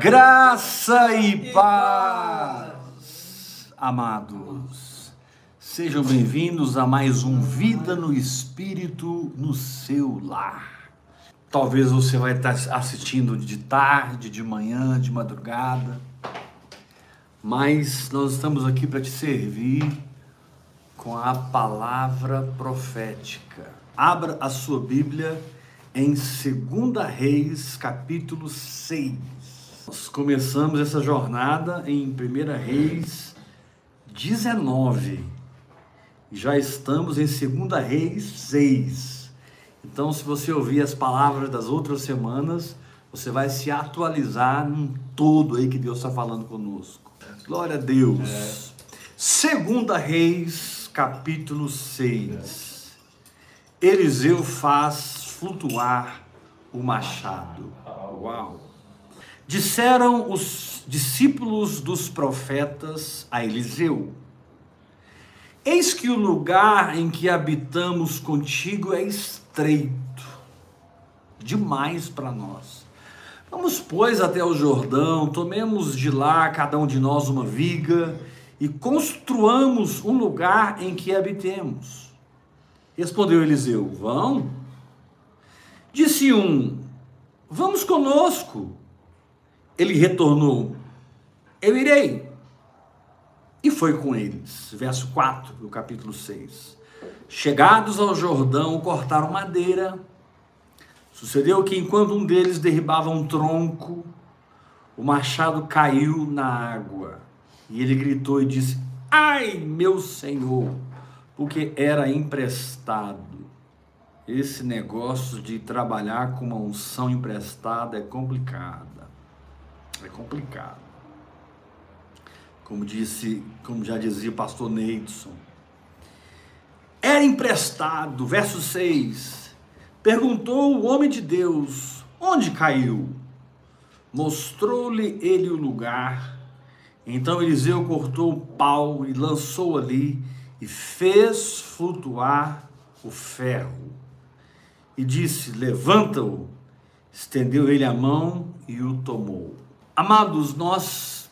Graça e paz, amados. Sejam bem-vindos a mais um Vida no Espírito no seu lar. Talvez você vai estar assistindo de tarde, de manhã, de madrugada, mas nós estamos aqui para te servir com a palavra profética. Abra a sua Bíblia em 2 Reis, capítulo 6. Nós começamos essa jornada em 1 Reis 19. Já estamos em 2 Reis 6. Então, se você ouvir as palavras das outras semanas, você vai se atualizar num todo aí que Deus está falando conosco. Glória a Deus. É. Segunda Reis, capítulo 6. Eliseu faz flutuar o machado. Uau! Disseram os discípulos dos profetas a Eliseu: Eis que o lugar em que habitamos contigo é estreito, demais para nós. Vamos, pois, até o Jordão, tomemos de lá cada um de nós uma viga e construamos um lugar em que habitemos. Respondeu Eliseu: Vão. Disse um: Vamos conosco. Ele retornou: Eu irei. E foi com eles. Verso 4 do capítulo 6. Chegados ao Jordão, cortaram madeira. Sucedeu que enquanto um deles derribava um tronco, o machado caiu na água. E ele gritou e disse: Ai, meu senhor, porque era emprestado. Esse negócio de trabalhar com uma unção emprestada é complicada. É complicado. Como disse, como já dizia o pastor Neidson. Era emprestado, verso 6. Perguntou o homem de Deus: Onde caiu? Mostrou-lhe ele o lugar então Eliseu cortou o pau e lançou ali e fez flutuar o ferro. E disse: Levanta-o. Estendeu ele a mão e o tomou. Amados, nós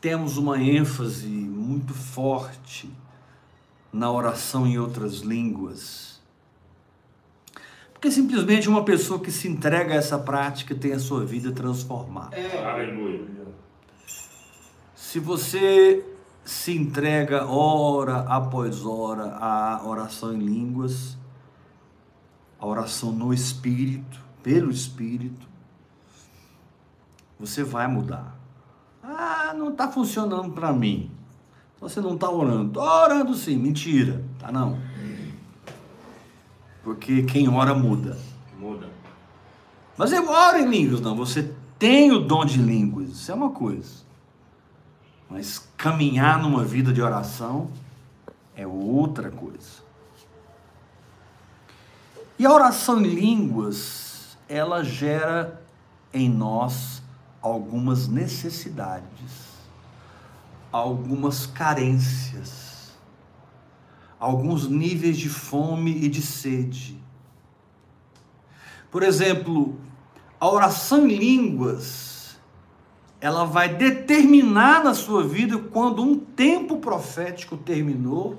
temos uma ênfase muito forte na oração em outras línguas. Porque simplesmente uma pessoa que se entrega a essa prática tem a sua vida transformada. É. Aleluia. Se você se entrega hora após hora à oração em línguas, a oração no Espírito, pelo Espírito, você vai mudar. Ah, não está funcionando para mim. Você não está orando. Estou orando sim, mentira. Tá não. Porque quem ora muda. Muda. Mas eu oro em línguas, não. Você tem o dom de línguas. Isso é uma coisa. Mas caminhar numa vida de oração é outra coisa. E a oração em línguas, ela gera em nós algumas necessidades, algumas carências, alguns níveis de fome e de sede. Por exemplo, a oração em línguas ela vai determinar na sua vida quando um tempo profético terminou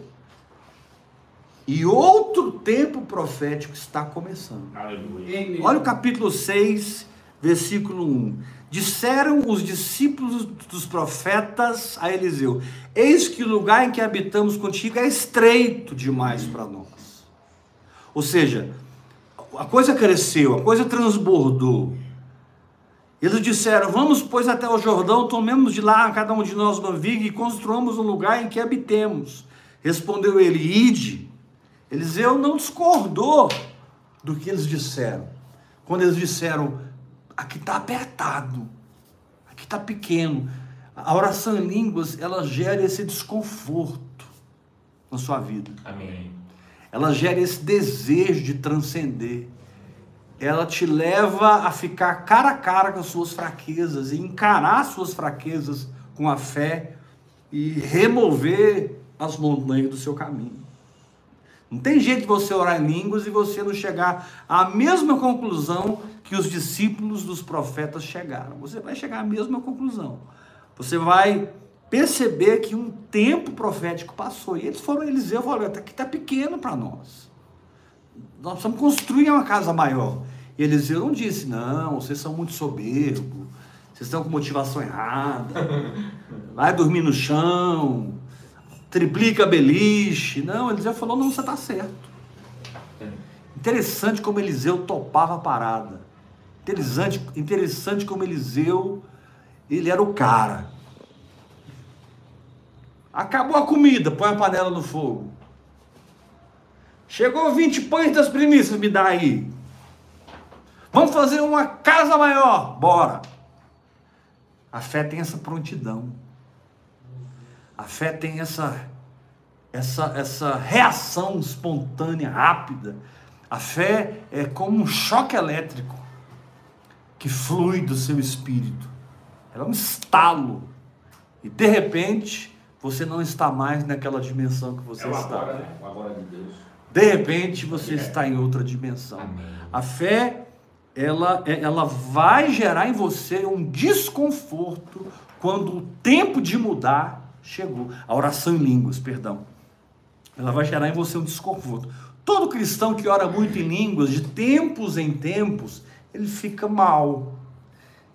e outro tempo profético está começando. Aleluia. Olha o capítulo 6, versículo 1. Disseram os discípulos dos profetas a Eliseu: Eis que o lugar em que habitamos contigo é estreito demais para nós. Ou seja, a coisa cresceu, a coisa transbordou. Eles disseram: Vamos, pois, até o Jordão, tomemos de lá cada um de nós uma viga e construamos um lugar em que habitemos. Respondeu ele: Ide. Eliseu não discordou do que eles disseram. Quando eles disseram: Aqui está apertado, aqui está pequeno. A oração em línguas, ela gera esse desconforto na sua vida. Amém. Ela gera esse desejo de transcender ela te leva a ficar cara a cara com as suas fraquezas e encarar as suas fraquezas com a fé e remover as montanhas do seu caminho. Não tem jeito de você orar em línguas e você não chegar à mesma conclusão que os discípulos dos profetas chegaram. Você vai chegar à mesma conclusão. Você vai perceber que um tempo profético passou. E eles foram, Eliseu falou, aqui está pequeno para nós. Nós precisamos construir uma casa maior. E Eliseu não disse, não, vocês são muito soberbos, vocês estão com motivação errada, vai dormir no chão, triplica beliche. Não, Eliseu falou, não, você está certo. Interessante como Eliseu topava a parada. Interessante, interessante como Eliseu, ele era o cara. Acabou a comida, põe a panela no fogo. Chegou 20 pães das primícias, me dá aí. Vamos fazer uma casa maior, bora. A fé tem essa prontidão. A fé tem essa essa essa reação espontânea, rápida. A fé é como um choque elétrico que flui do seu espírito. Ela é um estalo. E de repente, você não está mais naquela dimensão que você É está. agora, né? Agora de Deus. De repente você está em outra dimensão. A fé, ela, é- ela vai gerar em você um desconforto quando o tempo de mudar chegou. A oração em línguas, perdão. Ela vai gerar em você um desconforto. Todo cristão que ora muito em línguas, de tempos em tempos, ele fica mal.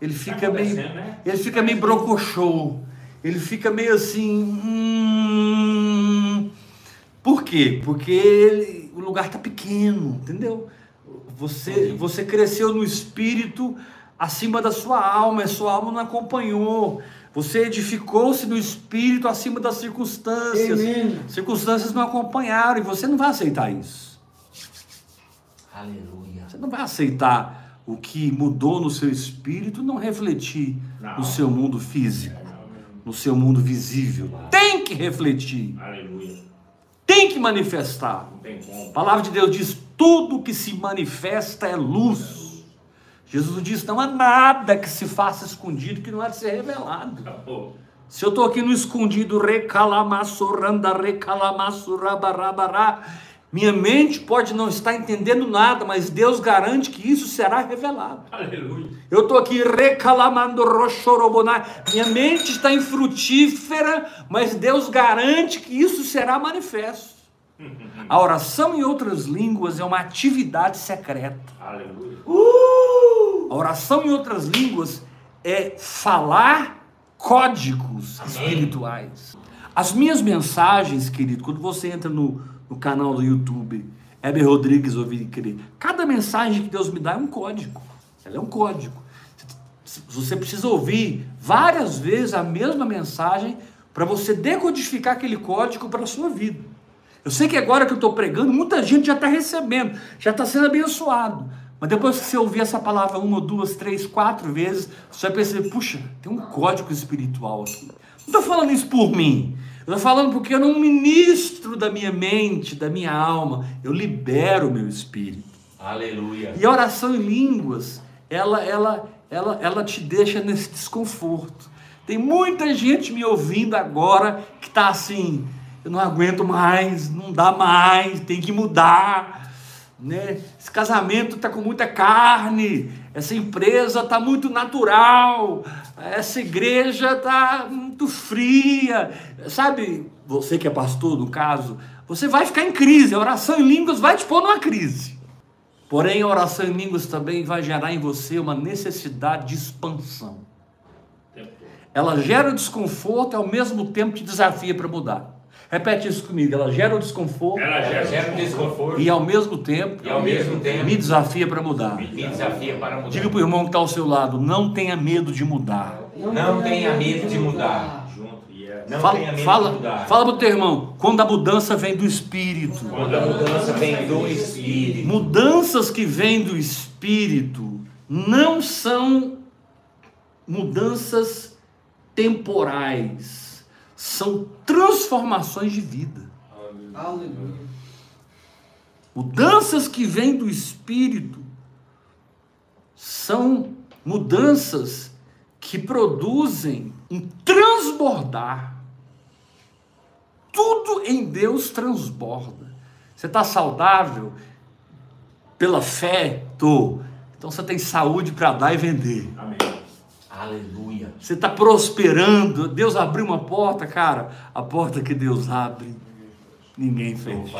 Ele fica meio, acontecendo, né? ele fica meio brocochô. Ele fica meio assim, hum, por quê? Porque ele- o lugar está pequeno, entendeu? Você, você cresceu no espírito acima da sua alma, e sua alma não acompanhou. Você edificou-se no espírito acima das circunstâncias. Amém. Circunstâncias não acompanharam e você não vai aceitar isso. Aleluia. Você não vai aceitar o que mudou no seu espírito não refletir Não. no seu mundo físico, no seu mundo visível. Tem que refletir, Aleluia. tem que manifestar. Não tem como. A palavra de Deus diz: tudo que se manifesta é luz. Jesus diz: não há nada que se faça escondido que não há de ser revelado. Acabou. Se eu estou aqui no escondido, recalamassuranda, recalamassurabarabará, minha mente pode não estar entendendo nada, mas Deus garante que isso será revelado. Aleluia. Eu estou aqui recalamando rochorobonai. Minha mente está infrutífera, mas Deus garante que isso será manifesto. A oração em outras línguas é uma atividade secreta. Aleluia. A oração em outras línguas é falar códigos espirituais. As minhas mensagens, querido, quando você entra no, no canal do YouTube, Heber Rodrigues Ouvir Crer, cada mensagem que Deus me dá é um código. Ela é um código. Você precisa ouvir várias vezes a mesma mensagem para você decodificar aquele código para a sua vida. Eu sei que agora que eu estou pregando, muita gente já está recebendo, já está sendo abençoado. Mas depois que você ouvir essa palavra uma, duas, três, quatro vezes, você vai perceber, puxa, tem um código espiritual aqui. Não estou falando isso por mim. Eu estou falando porque eu não ministro da minha mente, da minha alma. Eu libero o meu espírito. Aleluia. E a oração em línguas, ela, ela, ela, ela te deixa nesse desconforto. Tem muita gente me ouvindo agora que está assim, eu não aguento mais, não dá mais, tem que mudar. Né? Esse casamento está com muita carne, essa empresa está muito natural, essa igreja está muito fria. Sabe, você que é pastor, no caso, você vai ficar em crise. A oração em línguas vai te pôr numa crise. Porém, a oração em línguas também vai gerar em você uma necessidade de expansão. Ela gera desconforto e ao mesmo tempo te desafia para mudar. Repete isso comigo. Ela gera o desconforto Ela Ela gera gera um desconforto e ao mesmo tempo e ao mesmo tempo me desafia para mudar. me desafia para mudar. Diga para o irmão que está ao seu lado: não tenha medo de mudar. Não tenha medo de mudar. E é. Não Fala, tenha medo de fala, mudar. fala para o teu irmão: quando a mudança vem do espírito. Quando a mudança vem do Espírito. Mudanças que vêm do espírito não são mudanças temporais, são transformações de vida. Aleluia. Mudanças que vêm do espírito são mudanças que produzem um transbordar. Tudo em Deus transborda. Você está saudável pela fé? Tô. Então você tem saúde para dar e vender. Amém. Aleluia. Você está prosperando. Deus abriu uma porta, cara. A porta que Deus abre, ninguém Deus.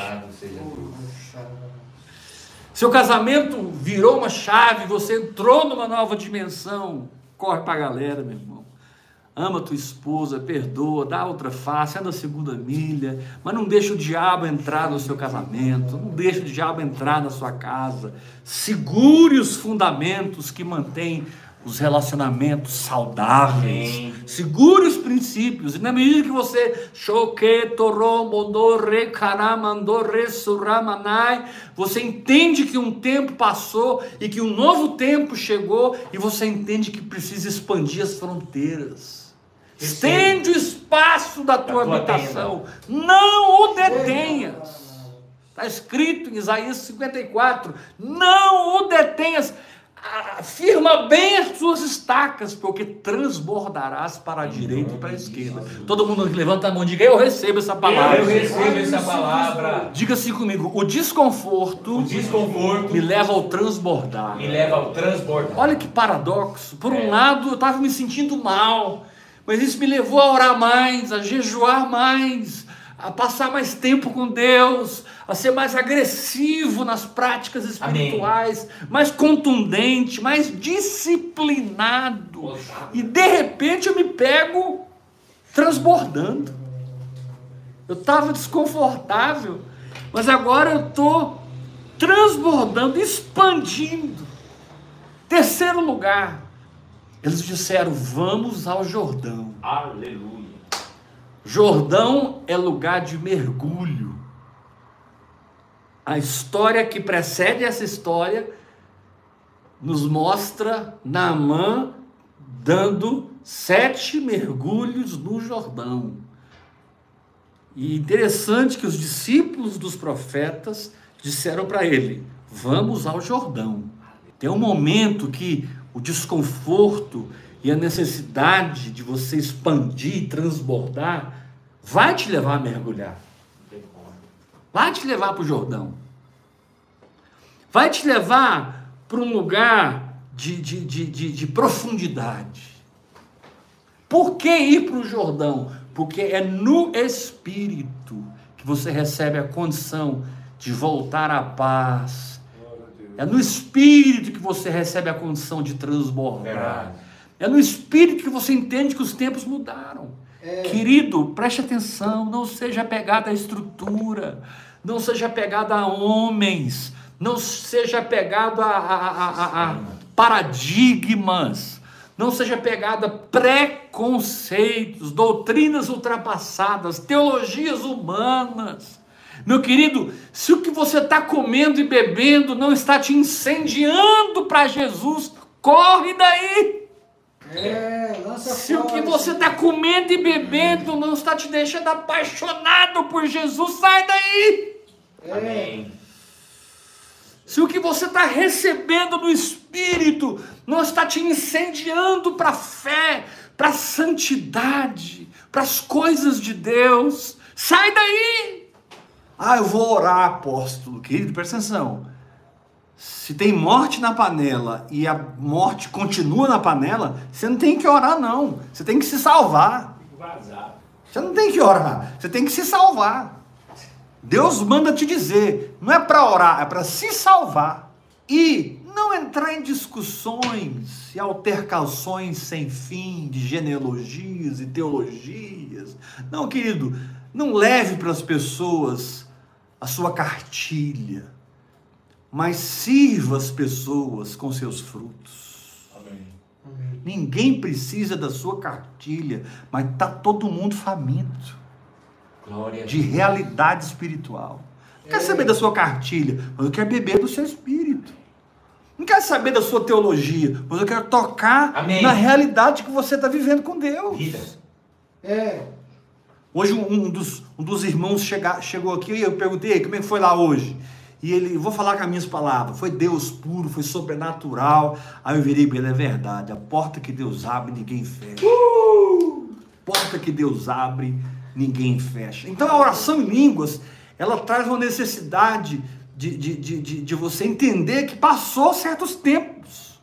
Seu casamento virou uma chave, você entrou numa nova dimensão. Corre para a galera, meu irmão. Ama tua esposa, perdoa, dá outra face, anda a segunda milha, mas não deixa o diabo entrar no seu casamento, não deixa o diabo entrar na sua casa. Segure os fundamentos que mantêm os relacionamentos saudáveis. Amém. Segure os princípios. E na medida que você você entende que um tempo passou e que um novo tempo chegou e você entende que precisa expandir as fronteiras. Estende o espaço da tua tua habitação. Não o detenhas. Está escrito em Isaías 54: não o detenhas. Firma bem as suas estacas, porque transbordarás para a direita e para a esquerda. Todo mundo que levanta a mão, diga: Eu recebo essa palavra. Eu recebo essa palavra. Diga assim comigo: o desconforto O desconforto me leva ao transbordar. me leva ao transbordar. Olha que paradoxo. Por um É. lado, eu estava me sentindo mal, mas isso me levou a orar mais, a jejuar mais, a passar mais tempo com Deus, a ser mais agressivo nas práticas espirituais, mais contundente, mais disciplinado. E de repente eu me pego transbordando. Eu estava desconfortável, mas agora eu estou transbordando, expandindo. Terceiro lugar, eles disseram: vamos ao Jordão. Aleluia. Jordão é lugar de mergulho. A história que precede essa história nos mostra Naamã dando sete mergulhos no Jordão. E interessante que os discípulos dos profetas disseram para ele: Vamos ao Jordão. Tem um momento que o desconforto e a necessidade de você expandir e transbordar vai te levar a mergulhar. Vai te levar para o Jordão. Vai te levar para um lugar de, de, de, de, de profundidade. Por que ir para o Jordão? Porque é no Espírito que você recebe a condição de voltar à paz. É no Espírito que você recebe a condição de transbordar. É no Espírito que você entende que os tempos mudaram. É. Querido, preste atenção, não seja apegado à estrutura, não seja apegado a homens, não seja apegado a, a- a- a- a paradigmas, não seja apegado a preconceitos, doutrinas ultrapassadas, teologias humanas. Meu querido, se o que você está comendo e bebendo não está te incendiando para Jesus, corre daí. É, lança Se o fora que você está comendo e bebendo não está te deixando apaixonado por Jesus, sai daí. É, Amém. Se o que você está recebendo no Espírito não está te incendiando para a fé, para a santidade, para as coisas de Deus, sai daí. Ah, eu vou orar, apóstolo. Querido, presta atenção. Se tem morte na panela e a morte continua na panela, você não tem que orar, não. Você tem que se salvar. Você não tem que orar, você tem que se salvar. Deus manda te dizer, não é para orar, é para se salvar. E não entrar em discussões e altercações sem fim de genealogias e teologias. Não, querido, não leve para as pessoas a sua cartilha, mas sirva as pessoas com seus frutos. Amém. Ninguém precisa da sua cartilha, mas tá todo mundo faminto Glória de Deus. realidade espiritual. Não quer saber da sua cartilha, mas eu quero beber do seu espírito. Não quero saber da sua teologia, mas eu quero tocar Amém. na realidade que você está vivendo com Deus. Vida. é, Hoje um, um dos, um dos irmãos chega- chegou aqui e eu perguntei como é que foi lá hoje. E ele, vou falar com as minhas palavras, foi Deus puro, foi sobrenatural. Aí eu virei para ele, é verdade, a porta que Deus abre, ninguém fecha. Porta que Deus abre, ninguém fecha. Então a oração em línguas ela traz uma necessidade de, de, de, de, de você entender que passou certos tempos.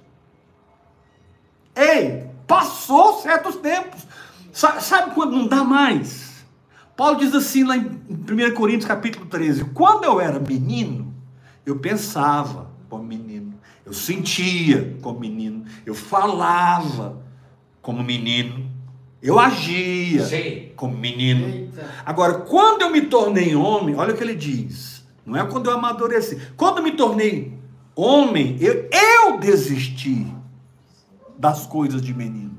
Ei, passou certos tempos. Sa- Sabe quando não dá mais? Paulo diz assim lá em 1 Coríntios capítulo 13: Quando eu era menino, eu pensava como menino, eu sentia como menino, eu falava como menino, eu agia Sei. como menino. Eita. Agora, quando eu me tornei homem, olha o que ele diz. Não é quando eu amadureci. Quando eu me tornei homem, eu, eu desisti das coisas de menino.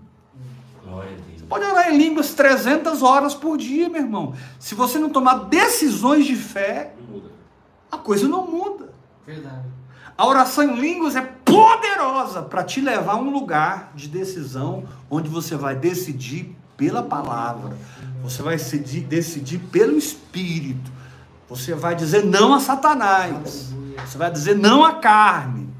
Deus. Pode orar em línguas 300 horas por dia, meu irmão. Se você não tomar decisões de fé, a coisa não muda. Verdade. A oração em línguas é poderosa para te levar a um lugar de decisão onde você vai decidir pela palavra. Você vai decidir, decidir pelo Espírito. Você vai dizer não a Satanás. Você vai dizer não à carne.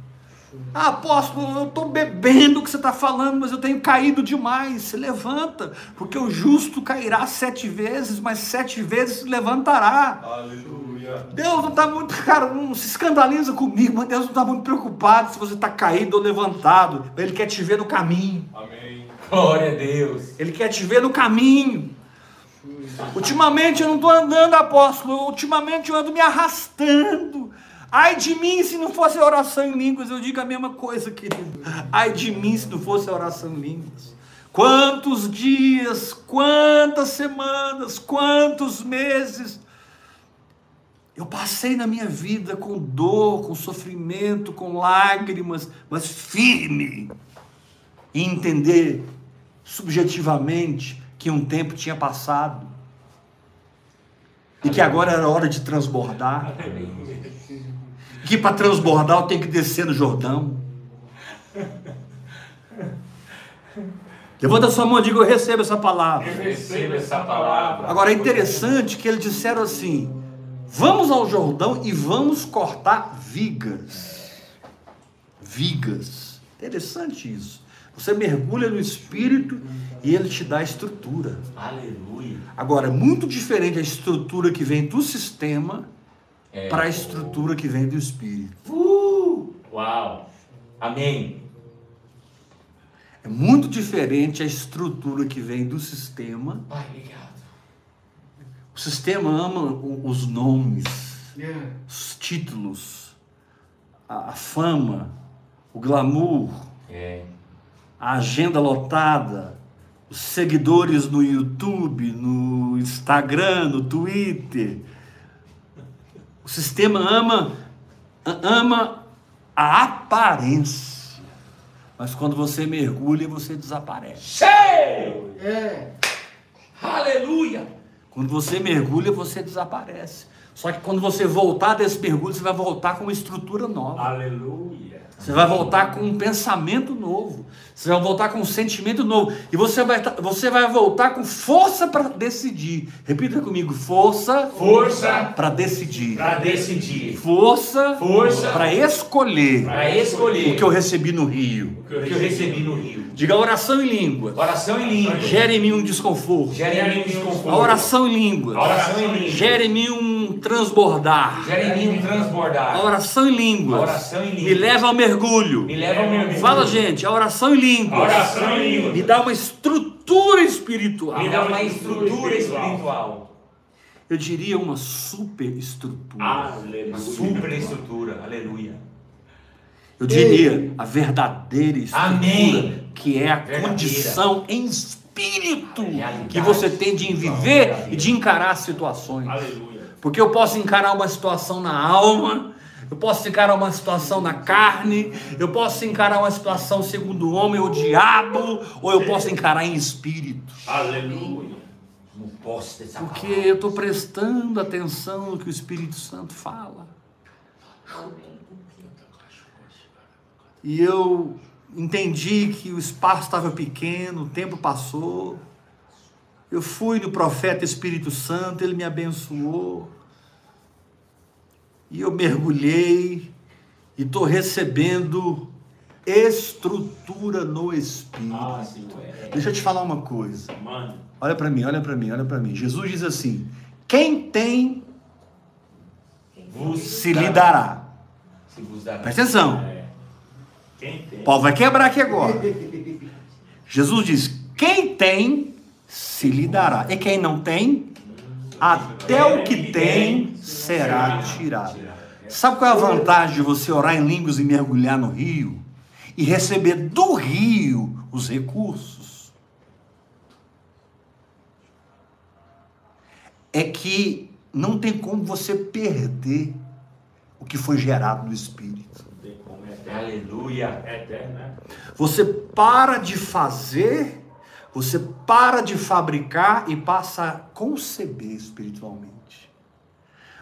Ah, apóstolo, eu estou bebendo o que você está falando, mas eu tenho caído demais. Se levanta, porque o justo cairá sete vezes, mas sete vezes se levantará. Aleluia. Deus não está muito, cara, não se escandaliza comigo, mas Deus não está muito preocupado se você está caído ou levantado. Ele quer te ver no caminho. Amém. Glória a Deus. Ele quer te ver no caminho. Ultimamente eu não estou andando, apóstolo. Ultimamente eu ando me arrastando. Ai de mim se não fosse a oração em línguas. Eu digo a mesma coisa, querido. Ai de mim se não fosse a oração em línguas. Quantos dias, quantas semanas, quantos meses eu passei na minha vida com dor, com sofrimento, com lágrimas, mas firme em entender subjetivamente que um tempo tinha passado e que agora era hora de transbordar. Que para transbordar eu tenho que descer no Jordão. Levanta sua mão e diga: Eu recebo essa palavra. Receba essa palavra. Agora é interessante que eles disseram assim: vamos ao Jordão e vamos cortar vigas. Vigas. Interessante isso. Você mergulha no Espírito e ele te dá estrutura. Aleluia. Agora, é muito diferente a estrutura que vem do sistema É. para a estrutura que vem do Espírito. Uh! Uau. Amém. É muito diferente a estrutura que vem do sistema. Pai, obrigado. O sistema ama os nomes. É. os títulos, a, a fama, o glamour, É. a agenda lotada, os seguidores no YouTube, no Instagram, no Twitter. O sistema ama a- ama a aparência. Mas quando você mergulha, você desaparece. Cheio! É. Aleluia! Quando você mergulha, você desaparece. Só que quando você voltar desse mergulho, você vai voltar com uma estrutura nova. Aleluia. Você vai voltar com um pensamento novo. Você vai voltar com um sentimento novo. E você vai, você vai voltar com força para decidir. Repita comigo: força Força para decidir. para decidir. Força, Força para escolher Para escolher o que eu recebi no Rio. o que eu recebi no Rio. Diga oração em línguas. Oração em língua. Gera em mim um desconforto. Gera em mim um desconforto. A oração em línguas. A oração em língua. Gera em mim um transbordar. Em mim um A transbordar. oração em línguas. A oração em línguas. Me leva ao mergulho. Me leva ao mergulho. Fala, gente, a oração em línguas. A oração em língua. Me dá uma estrutura espiritual. Me dá uma estrutura espiritual. Eu diria uma superestrutura. Aleluia. Uma super estrutura. Aleluia. Eu diria a verdadeira estrutura, Amém. que é a Verdadeira. condição em espírito Realidade. que você tem de viver e de encarar situações. Aleluia. Porque eu posso encarar uma situação na alma, eu posso encarar uma situação na carne, eu posso encarar uma situação segundo o homem ou diabo, ou eu posso encarar em espírito. Aleluia. Não posso dessa Porque palavra. eu estou prestando atenção no que o Espírito Santo fala. E eu entendi que o espaço estava pequeno, o tempo passou. Eu fui no profeta Espírito Santo, ele me abençoou. E eu mergulhei e estou recebendo estrutura no Espírito. Ah, sim. Deixa eu te falar uma coisa. Mano. Olha para mim, olha para mim, olha para mim. Jesus diz assim: quem tem se lhe dará. Se vos dará. Presta atenção. É. Quem tem? Paulo vai quebrar aqui agora. Jesus diz: quem tem, se lhe dará. E quem não tem, até o que tem será tirado. Sabe qual é a vantagem de você orar em línguas e mergulhar no rio? E receber do rio os recursos? É que não tem como você perder o que foi gerado no Espírito. É eterno. Aleluia. Né? Você para de fazer, você para de fabricar e passa a conceber espiritualmente.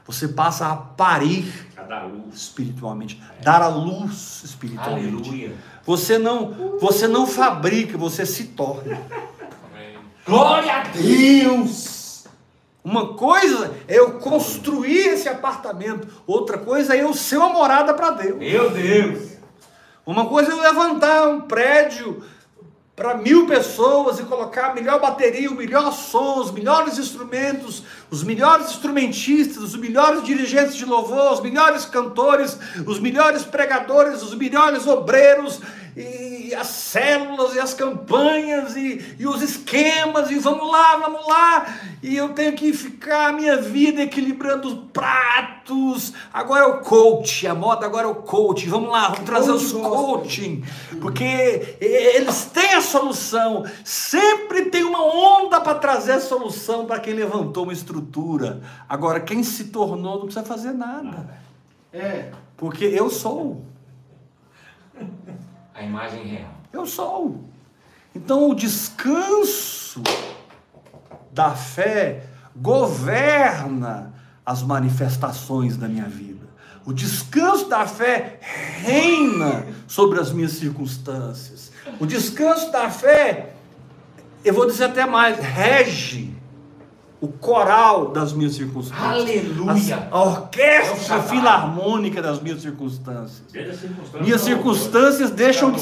Você passa a parir A dar luz. espiritualmente, dar a luz espiritualmente. Aleluia. Você não, você não fabrica, você se torna. Glória a Deus. Uma coisa é eu construir esse apartamento, outra coisa é eu ser uma morada para Deus. Meu Deus. Uma coisa é eu levantar um prédio para mil pessoas e colocar a melhor bateria, o melhor som, os melhores instrumentos, os melhores instrumentistas, os melhores dirigentes de louvor, os melhores cantores, os melhores pregadores, os melhores obreiros, e as células, e as campanhas, e, e os esquemas, e vamos lá, vamos lá, e eu tenho que ficar a minha vida equilibrando os pratos. Agora é o coach, a moda agora é o coach. Vamos lá, vamos trazer os coaching, porque eles têm a solução. Sempre tem uma onda para trazer a solução para quem levantou uma estrutura. Agora, quem se tornou não precisa fazer nada, É. porque eu sou. A imagem real. Eu sou. Então o descanso da fé governa as manifestações da minha vida. O descanso da fé reina sobre as minhas circunstâncias. O descanso da fé, eu vou dizer até mais, rege o coral das minhas circunstâncias. Aleluia. A, a orquestra É filarmônica das minhas circunstâncias. Circunstância. Minhas circunstâncias deixam de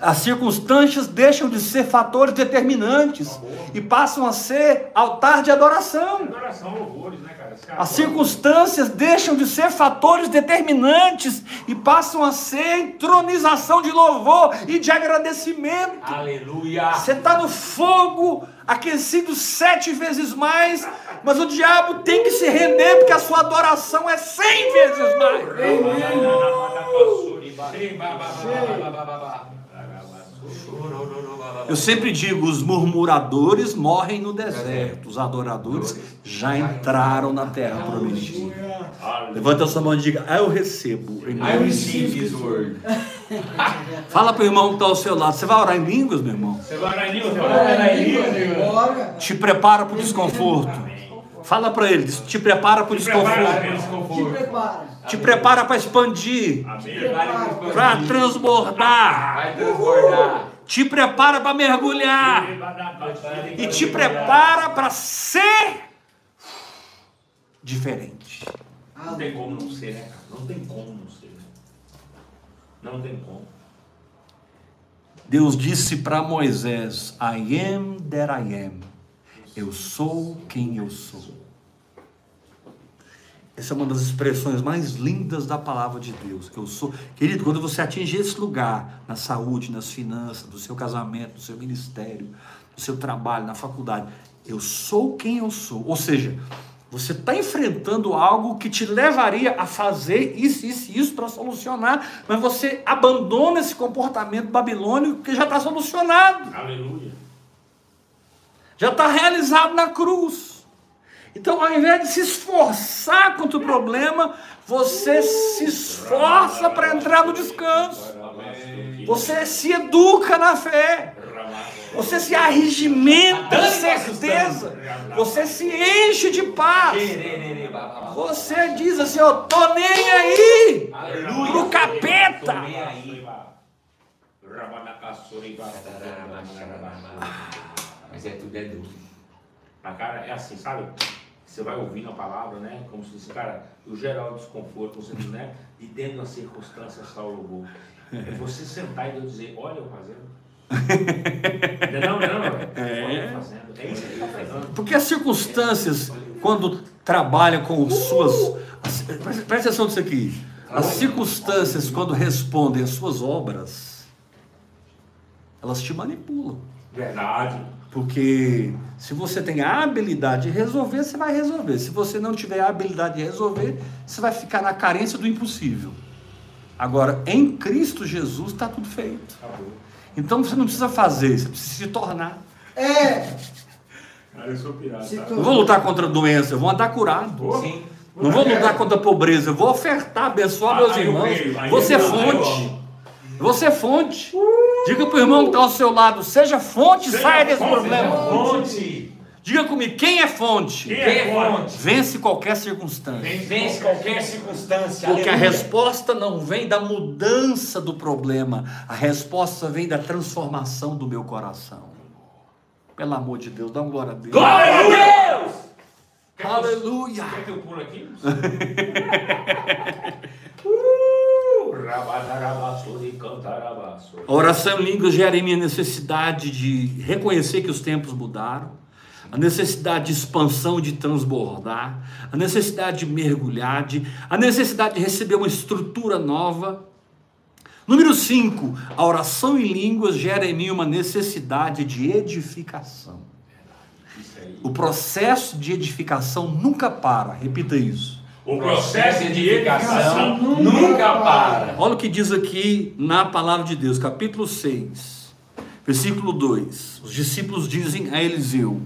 as circunstâncias deixam de ser fatores determinantes e passam a ser altar de adoração. Adoração, louvores, né, As circunstâncias deixam de ser fatores determinantes e passam a ser entronização de louvor e de agradecimento. Aleluia. Você está no fogo, aquecido sete vezes mais, mas o diabo tem que se render porque a sua adoração é cem vezes mais. Eu sempre digo: os murmuradores morrem no deserto, os adoradores já entraram na terra prometida. Levanta a sua mão e diga: Ah, eu recebo. I receive his word. Fala para o irmão que está ao seu lado: Você vai orar em línguas, meu irmão? Você vai orar em língua, você vai Bora, orar em língua, língua. língua. Bora. Te prepara para o desconforto. Fala para ele: Te prepara para o desconforto. Te prepara. Te prepara para expandir, para transbordar. Vai transbordar. Te prepara para mergulhar. E te prepara para ser diferente. Não tem como não ser, né, cara? Não tem como não ser. Não tem como. Deus disse para Moisés: I am that I am. Eu sou quem eu sou. Essa é uma das expressões mais lindas da palavra de Deus. Eu sou, querido, quando você atinge esse lugar na saúde, nas finanças, do seu casamento, do seu ministério, do seu trabalho, na faculdade, eu sou quem eu sou. Ou seja, você está enfrentando algo que te levaria a fazer isso, isso e isso para solucionar, mas você abandona esse comportamento babilônico que já está solucionado Aleluia. já está realizado na cruz. Então, ao invés de se esforçar contra o problema, você se esforça para entrar no descanso. Você se educa na fé. Você se arregimenta de certeza. Você se enche de paz. Você diz assim: Eu tô nem aí pro capeta. Mas é tudo é duro. Mas, cara, é assim, sabe? Você vai ouvindo a palavra, né? Como se disse, cara, o geral desconforto, você né? De dentro das circunstâncias está o louvor. É você sentar e Deus dizer, olha eu fazendo. Não, não, não, não. Olha eu fazendo. É isso que ele está fazendo. Porque as circunstâncias, quando trabalha com suas. as- Presta presta atenção nisso aqui. As circunstâncias, quando respondem às suas obras, elas te manipulam. Verdade. Porque se você tem a habilidade de resolver, você vai resolver. Se você não tiver a habilidade de resolver, você vai ficar na carência do impossível. Agora, em Cristo Jesus está tudo feito. Então você não precisa fazer, você precisa se tornar. É. Cara, eu sou pirata. Tá? Não vou lutar contra a doença, eu vou andar curado. Sim. Não vou lutar contra a pobreza, eu vou ofertar, abençoar Ah, meus irmãos. Você é eu fonte. Você é fonte. Diga para o irmão que está ao seu lado, seja fonte, Seja saia desse fonte, problema. Fonte. Diga comigo, quem é fonte? Quem Quem é fonte? Vence qualquer circunstância. Vence qualquer circunstância. Porque a Aleluia. resposta não vem da mudança do problema, a resposta vem da transformação do meu coração. Pelo amor de Deus, dá uma glória a Deus. Glória a Deus! Aleluia! Quer que eu pulo aqui? uh, rabadarabaço e cantarabaço. A oração em línguas gera em mim a necessidade de reconhecer que os tempos mudaram, a necessidade de expansão, de transbordar, a necessidade de mergulhar, de, a necessidade de receber uma estrutura nova. Número 5, a oração em línguas gera em mim uma necessidade de edificação. O processo de edificação nunca para, repita isso. O processo de edificação nunca para. Olha o que diz aqui na palavra de Deus, capítulo 6, versículo 2. Os discípulos dizem a Eliseu: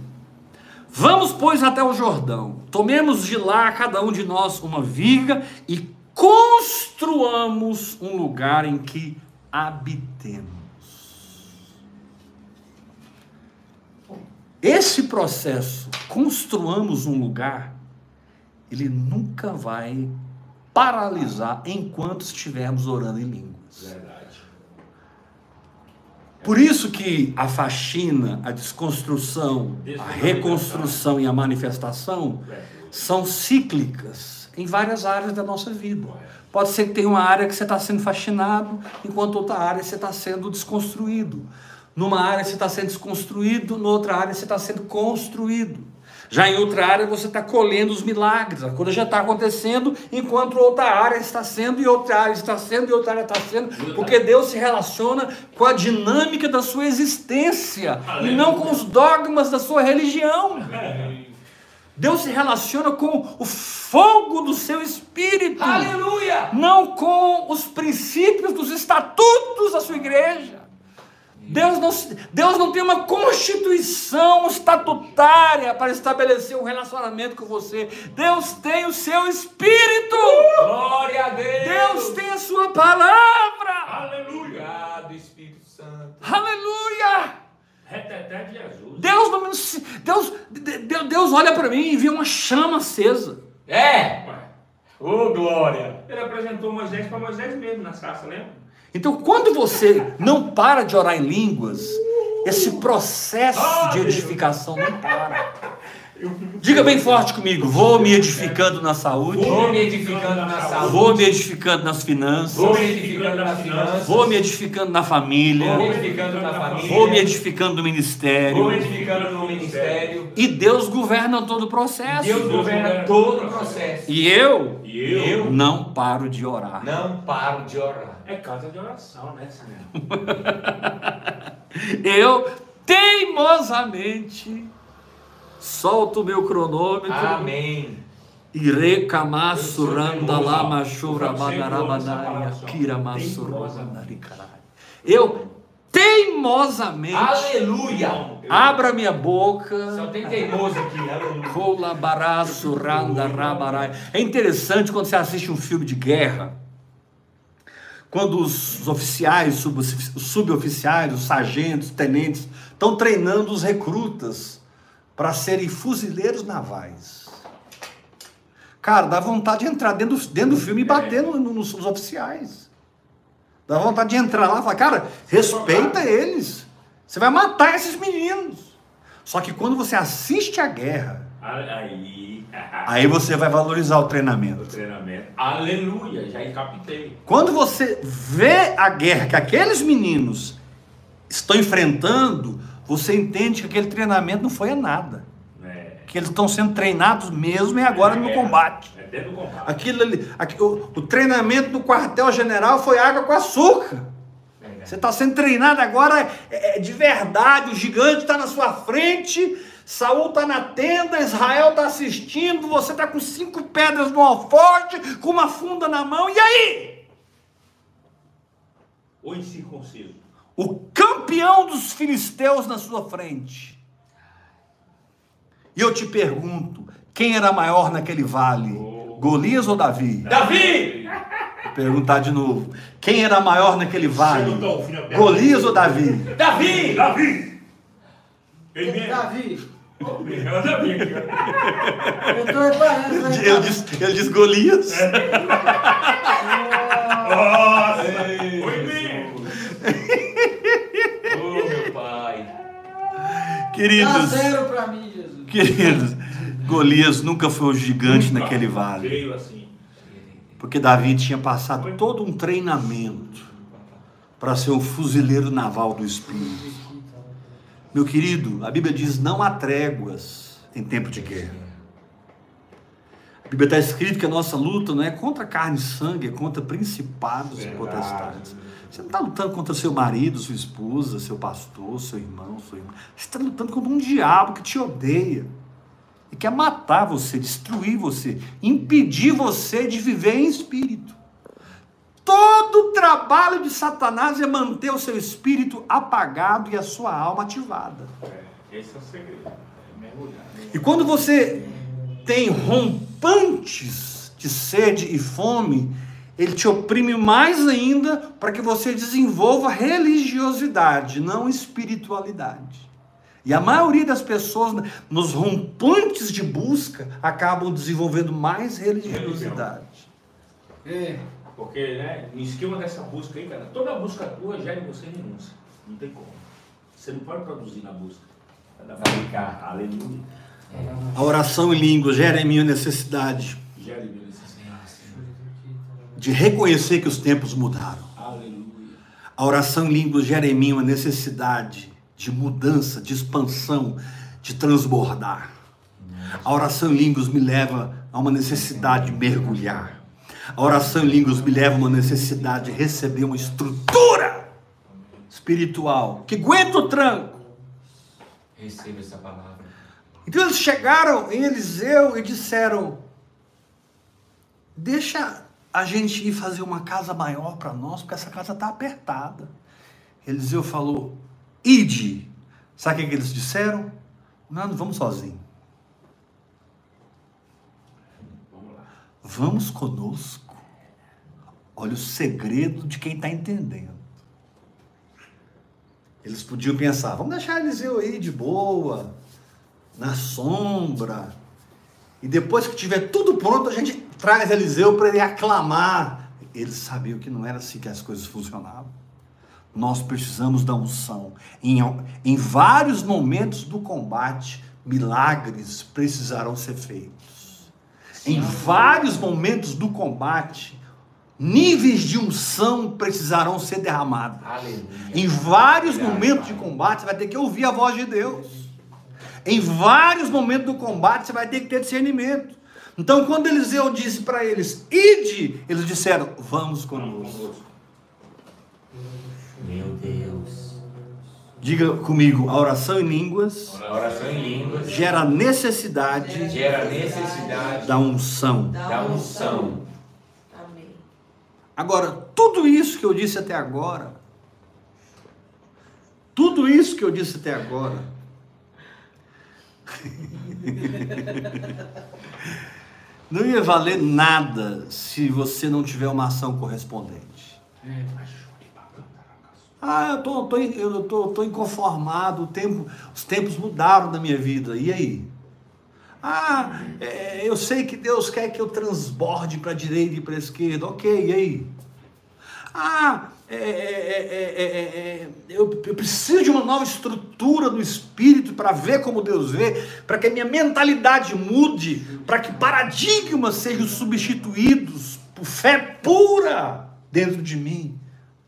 Vamos, pois, até o Jordão, tomemos de lá cada um de nós uma viga e construamos um lugar em que habitemos. Esse processo, construamos um lugar, ele nunca vai paralisar enquanto estivermos orando em línguas. Verdade. Por isso que a faxina, a desconstrução, a reconstrução e a manifestação são cíclicas em várias áreas da nossa vida. Pode ser que tenha uma área que você está sendo faxinado, enquanto outra área você está sendo desconstruído. Numa área você está sendo desconstruído, noutra área você está sendo construído. Já em outra área você está colhendo os milagres, a coisa já está acontecendo, enquanto outra área está sendo, e outra área está sendo, e outra área está sendo, porque Deus se relaciona com a dinâmica da sua existência, e não com os dogmas da sua religião. Deus se relaciona com o fogo do seu espírito, Aleluia! não com os princípios dos estatutos da sua igreja. Deus não, Deus não tem uma constituição estatutária para estabelecer um relacionamento com você. Deus tem o seu espírito. Glória a Deus! Deus tem a sua palavra. Aleluia. Obrigado, Espírito Santo. Aleluia. De Jesus. Deus, não, Deus, Deus, Deus olha para mim e vê uma chama acesa. É! Ô, glória! Ele apresentou Moisés para Moisés mesmo na sarça, lembra? Então, quando você não para de orar em línguas, esse processo de edificação não para. Diga bem forte comigo: vou me edificando na saúde, Vou me edificando na saúde. vou me edificando nas finanças, Vou me edificando nas finanças. vou me edificando na família, Vou me edificando na família. vou me edificando no Vou me ministério. edificando no ministério. E Deus governa todo o processo. Deus governa todo o processo. E eu E eu? não paro de orar. Não paro de orar. É casa de oração, né, Samuel? Eu teimosamente solto o meu cronômetro. Amém. Randalá teimoso. machura Eu Teimosamente. Eu teimosamente Aleluia. abra minha boca. Só tem teimoso aqui. Aleluia. É interessante quando você assiste um filme de guerra, quando os oficiais, suboficiais, os sargentos, tenentes estão treinando os recrutas para serem fuzileiros navais. Cara, dá vontade de entrar dentro do, dentro do filme e bater no- no- nos, nos oficiais. Dá vontade de entrar lá e falar, cara, respeita eles. Você vai matar esses meninos. Só que quando você assiste a guerra, Aí. Aí você vai valorizar o O treinamento. treinamento. Aleluia, já encapitei. Quando você vê a guerra que aqueles meninos estão enfrentando, você entende que aquele treinamento não foi a nada. É. que eles estão sendo treinados mesmo e agora no combate. É dentro do combate. Aquilo ali, aqui- o, o treinamento do quartel-general foi água com açúcar. Você está sendo treinado agora é, é de verdade. O gigante está na sua frente. Saul está na tenda, Israel está assistindo. Você está com cinco pedras no alforje, com uma funda na mão. E aí? Ou incircunciso. O campeão dos filisteus na sua frente. E eu te pergunto: quem era maior naquele vale? Golias ou Davi? Davi! Vou perguntar de novo: quem era maior naquele vale? Golias ou Davi? Davi! Davi! Ele. Davi, É eu diz Golias. Nossa! Ei, Foi mesmo. Oh, meu pai. Dá Queridos, zero pra mim, Jesus. queridos, Golias nunca foi o gigante Nunca naquele vale. Veio assim. Porque Davi tinha passado todo um treinamento para ser o fuzileiro naval do Espírito. Meu querido, a Bíblia diz: não há tréguas em tempo de guerra. A Bíblia está escrito que a nossa luta não é contra carne e sangue, é contra principados e Verdade. potestades. Você não está lutando contra seu marido, sua esposa, seu pastor, seu irmão, sua irmã. Você está lutando contra um diabo que te odeia e quer matar você, destruir você, impedir você de viver em espírito. Todo o trabalho de Satanás é manter o seu espírito apagado e a sua alma ativada. É, esse é o segredo. É. E quando você tem rompantes de sede e fome, ele te oprime mais ainda para que você desenvolva religiosidade, não espiritualidade. E a maioria das pessoas, nos rompantes de busca, acabam desenvolvendo mais religiosidade. É, Porque, né, no esquema dessa busca aí, cara, toda busca tua gera em você renúncia. Não tem como. Você não pode produzir na busca. Aleluia. A oração em línguas gera em mim a necessidade Gera em mim necessidade. De reconhecer que os tempos mudaram. Aleluia. A oração em línguas gera em mim uma necessidade de mudança, de expansão, de transbordar. A oração em línguas me leva a uma necessidade de mergulhar. A oração em línguas me leva a uma necessidade de receber uma estrutura espiritual que aguenta o tranco. Receba essa palavra. Então eles chegaram em Eliseu e disseram: Deixa a gente ir fazer uma casa maior para nós, porque essa casa está apertada. Eliseu falou: Ide. Sabe o que eles disseram? Não, não vamos sozinhos. Lá. Vamos conosco. Olha o segredo de quem está entendendo. Eles podiam pensar, vamos deixar Eliseu aí de boa, na sombra. E depois que tiver tudo pronto, a gente traz Eliseu para ele aclamar. Eles sabiam que não era assim que as coisas funcionavam. Nós precisamos da unção. Em, em vários momentos do combate, milagres precisarão ser feitos. Em vários momentos do combate, níveis de unção precisarão ser derramados. Aleluia. Em vários Obrigado, momentos de combate, você vai ter que ouvir a voz de Deus. Em vários momentos do combate, você vai ter que ter discernimento. Então, quando Eliseu disse para eles, ide, eles disseram, vamos conosco. Meu Deus. Diga comigo, a oração em línguas A oração em línguas gera necessidade gera necessidade da unção. da unção. Amém. Agora, tudo isso que eu disse até agora, tudo isso que eu disse até agora, não ia valer nada se você não tiver uma ação correspondente. Ah, eu tô, tô, eu tô, tô inconformado, tempo, os tempos mudaram na minha vida, e aí? Ah, é, eu sei que Deus quer que eu transborde para a direita e para a esquerda, ok, e aí? Ah, é, é, é, é, é, eu, eu preciso de uma nova estrutura no espírito para ver como Deus vê, para que a minha mentalidade mude, para que paradigmas sejam substituídos por fé pura dentro de mim.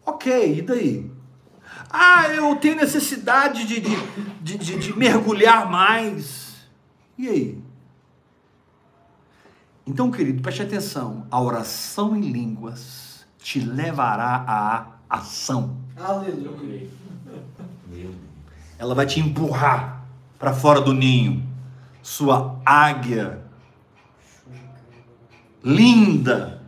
Ok, e daí? Ah, eu tenho necessidade de, de, de, de- de mergulhar mais. E aí? Então, querido, preste atenção. A oração em línguas te levará à ação. Eu Aleluia. creio. Meu Deus. Ela vai te empurrar para fora do ninho. Sua águia linda,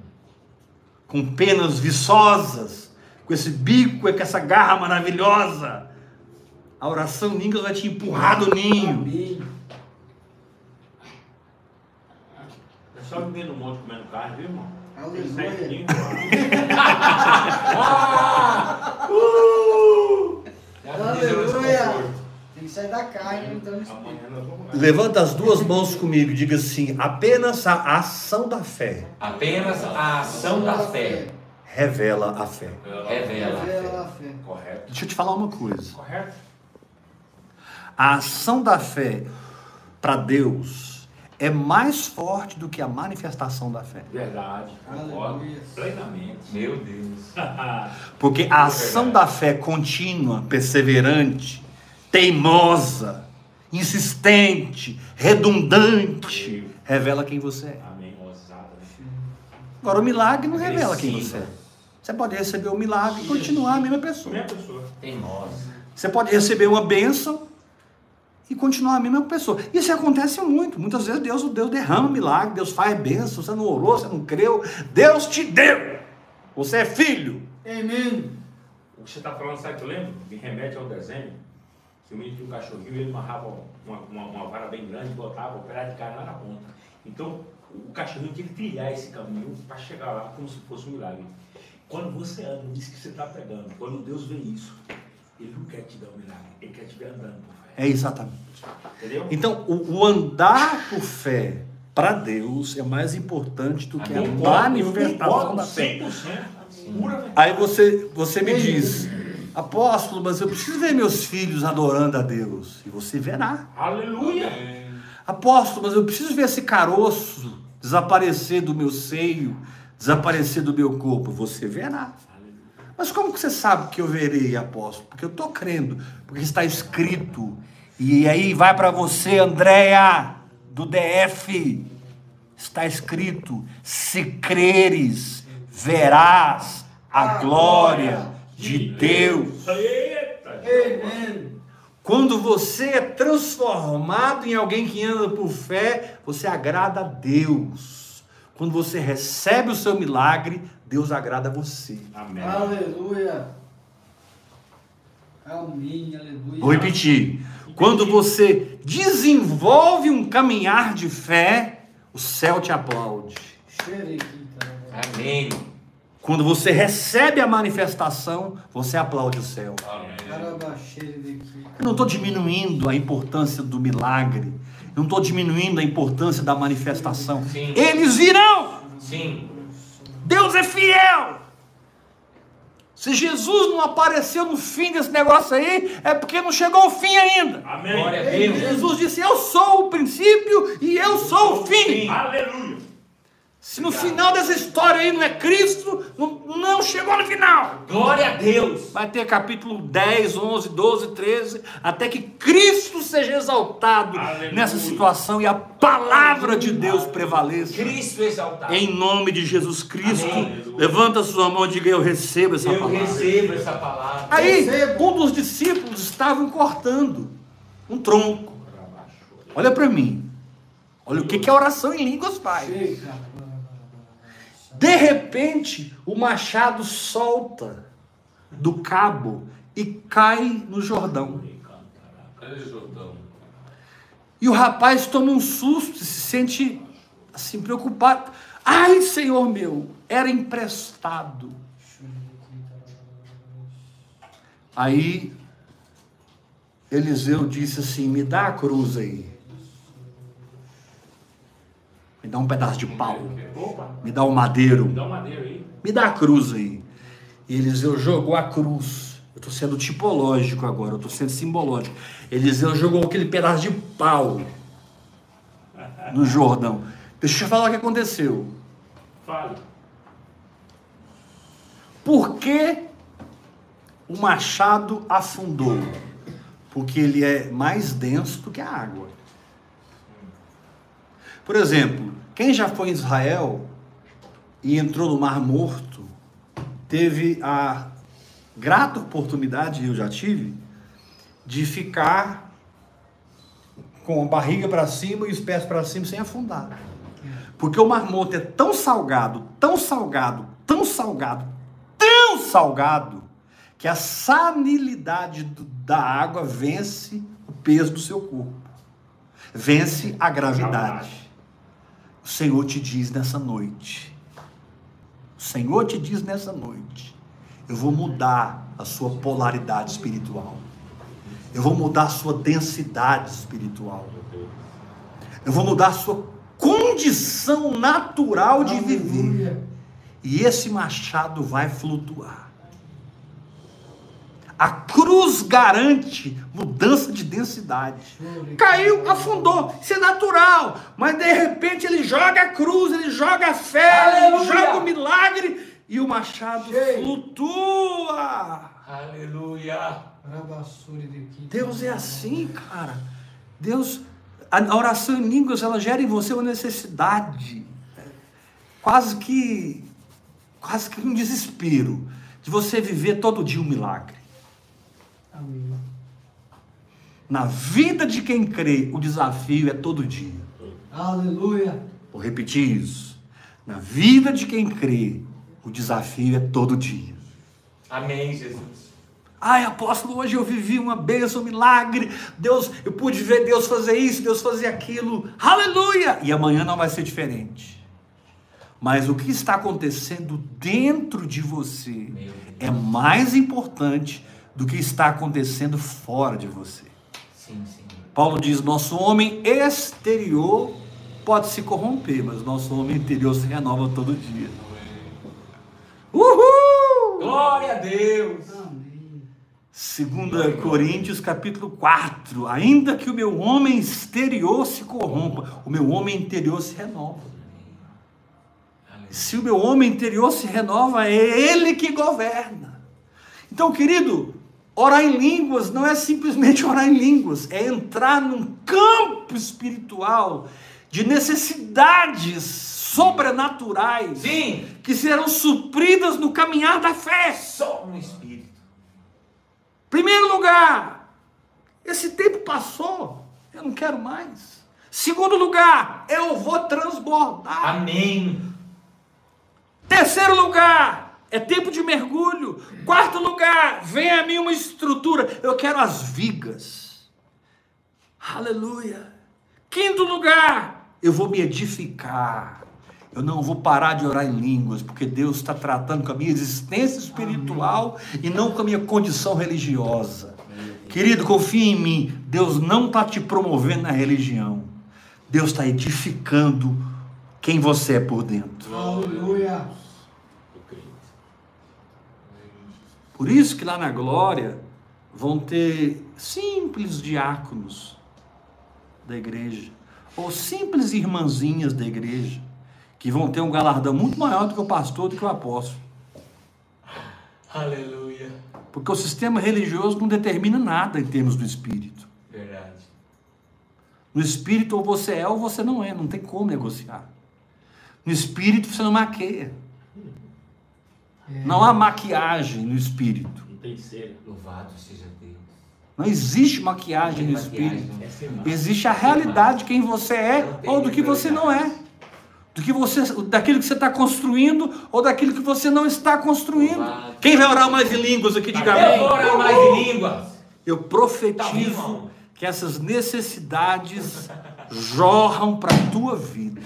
com penas viçosas, com esse bico, com essa garra maravilhosa. A oração línguas vai te empurrar do ninho. Amém. É só viver no monte comendo carne, viu, irmão? Aleluia. Tem certinho, Uh! Aleluia. Tem que sair da carne lá. Levanta as duas mãos comigo e diga assim: apenas a ação da fé Apenas a ação da fé revela a fé. revela a fé. Revela a fé. Correto. Deixa eu te falar uma coisa. Correto? A ação da fé para Deus é mais forte do que a manifestação da fé. Verdade. Concordo Aleluia. plenamente. Meu Deus. Porque a ação da fé contínua, perseverante, teimosa, insistente, redundante, revela quem você é. Agora, o milagre não revela quem você é. Você pode receber o milagre e continuar a mesma pessoa. Teimosa. Você pode receber uma bênção e continuar a mesma pessoa. Isso acontece muito. Muitas vezes Deus, Deus derrama milagre, Deus faz bênção, você não orou, você não creu. Deus te deu. Você é filho. Amém. O que você está falando, sabe o que eu lembro? Me remete ao desenho. Que o menino tinha um cachorrinho, ele amarrava uma, uma, uma vara bem grande, botava o pedaço de carne lá na ponta. Então, o cachorrinho tinha que trilhar esse caminho para chegar lá como se fosse um milagre. Quando você anda nisso que você está pegando, quando Deus vê isso, Ele não quer te dar um milagre, Ele quer te ver andando por. É exatamente. Entendeu? Então, o, o andar por fé para Deus é mais importante do que a Amém. manifestação da fé. 100%. Pura verdade. Aí você, você me diz, apóstolo, mas eu preciso ver meus filhos adorando a Deus. E você verá. Aleluia. Apóstolo, mas eu preciso ver esse caroço desaparecer do meu seio, desaparecer do meu corpo. Você verá. Mas como que você sabe que eu verei, apóstolo? Porque eu estou crendo, porque está escrito. E aí vai para você, Andréia, do DF. Está escrito: se creres, verás a glória de Deus. Eita. Quando você é transformado em alguém que anda por fé, você agrada a Deus. Quando você recebe o seu milagre, Deus agrada a você. Amém. Aleluia. Amém. Aleluia. Vou repetir. Quando você desenvolve um caminhar de fé, o céu te aplaude. Xerequita. Amém. Quando você recebe a manifestação, você aplaude o céu. Carabaxerequita. Eu não estou diminuindo a importância do milagre. Eu não estou diminuindo a importância da manifestação. Sim. Eles virão. Sim. Deus é fiel. Se Jesus não apareceu no fim desse negócio aí, é porque não chegou ao fim ainda. Amém. Glória a Deus. Jesus disse: Eu sou o princípio e eu sou o fim. Aleluia. Se no final dessa história aí não é Cristo, não, não chegou no final. Glória a Deus. Vai ter capítulo 10, 11, 12, 13, até que Cristo seja exaltado Aleluia. nessa situação e a palavra de Deus prevaleça. Cristo exaltado. Em nome de Jesus Cristo, Amém. levanta sua mão e diga: Eu recebo essa Eu palavra. recebo essa palavra. Aí, um dos discípulos estavam cortando um tronco. Olha para mim. Olha o que, que a oração em línguas faz. Chega. De repente, o machado solta do cabo e cai no Jordão. E o rapaz toma um susto, se sente assim preocupado. Ai, Senhor meu, era emprestado. Aí Eliseu disse assim: Me dá a cruz aí. Me dá um pedaço de pau. Me dá um madeiro. Me dá a cruz aí. E Eliseu jogou a cruz. Eu estou sendo tipológico agora, eu estou sendo simbológico. Eliseu jogou aquele pedaço de pau no Jordão. Deixa eu falar o que aconteceu. Fale. Por que o machado afundou? Porque ele é mais denso do que a água. Por exemplo, quem já foi em Israel e entrou no Mar Morto, teve a grata oportunidade, eu já tive, de ficar com a barriga para cima e os pés para cima sem afundar. Porque o Mar Morto é tão salgado, tão salgado, tão salgado, tão salgado, que a sanilidade da água vence o peso do seu corpo, vence a gravidade. O Senhor te diz nessa noite, o Senhor te diz nessa noite, eu vou mudar a sua polaridade espiritual, eu vou mudar a sua densidade espiritual, eu vou mudar a sua condição natural de viver. E esse machado vai flutuar. A cruz garante mudança de densidade. Caiu, afundou. Isso é natural. Mas de repente ele joga a cruz, ele joga a fé, ele Aleluia. joga o milagre e o machado Cheio. flutua. Aleluia. Deus é assim, cara. Deus, a oração em línguas, ela gera em você uma necessidade, é, quase que, quase que um desespero, de você viver todo dia um milagre. Amém. Na vida de quem crê, o desafio é todo dia. Aleluia. Vou repetir isso. Na vida de quem crê, o desafio é todo dia. Amém, Jesus. Ai, apóstolo, hoje eu vivi uma bênção, um milagre. Deus, eu pude ver Deus fazer isso, Deus fazer aquilo. Aleluia! E amanhã não vai ser diferente. Mas o que está acontecendo dentro de você é mais importante do que está acontecendo fora de você. Sim, sim. Paulo diz: nosso homem exterior pode se corromper, mas nosso homem interior se renova todo dia. Uhul! Glória a Deus. Amém. 2 Coríntios capítulo 4. Ainda que o meu homem exterior se corrompa, o meu homem interior se renova. Se o meu homem interior se renova, é ele que governa. Então, querido, orar em línguas não é simplesmente orar em línguas, é entrar num campo espiritual de necessidades sobrenaturais Sim. que serão supridas no caminhar da fé. Só no Espírito. Primeiro lugar, esse tempo passou, eu não quero mais. Segundo lugar, eu vou transbordar. Amém. Terceiro lugar, é tempo de mergulho. Quarto lugar, vem a mim uma estrutura, eu quero as vigas. Aleluia. Quinto lugar, eu vou me edificar. Eu não vou parar de orar em línguas, porque Deus está tratando com a minha existência espiritual e não com a minha condição religiosa. Querido, confia em mim. Deus não está te promovendo na religião. Deus está edificando quem você é por dentro. Aleluia. Eu creio. Por isso que lá na glória vão ter simples diáconos da igreja, ou simples irmãzinhas da igreja, que vão ter um galardão muito maior do que o pastor, do que o apóstolo. Aleluia. Porque o sistema religioso não determina nada em termos do espírito. Verdade. No espírito, ou você é ou você não é, não tem como negociar. No espírito, você não maqueia. Não há maquiagem no espírito. Não tem cera. Louvado seja Deus. Não existe maquiagem no Não maquiagem, espírito. não. É semana. Existe a realidade de quem você é ou do que você não é. Do que você, daquilo que você está construindo ou daquilo que você não está construindo. Louvado. Quem vai orar mais em línguas aqui, diga Eu amém. vou orar mais em línguas. Eu Tá profetizo irmão. que essas necessidades jorram para a tua vida.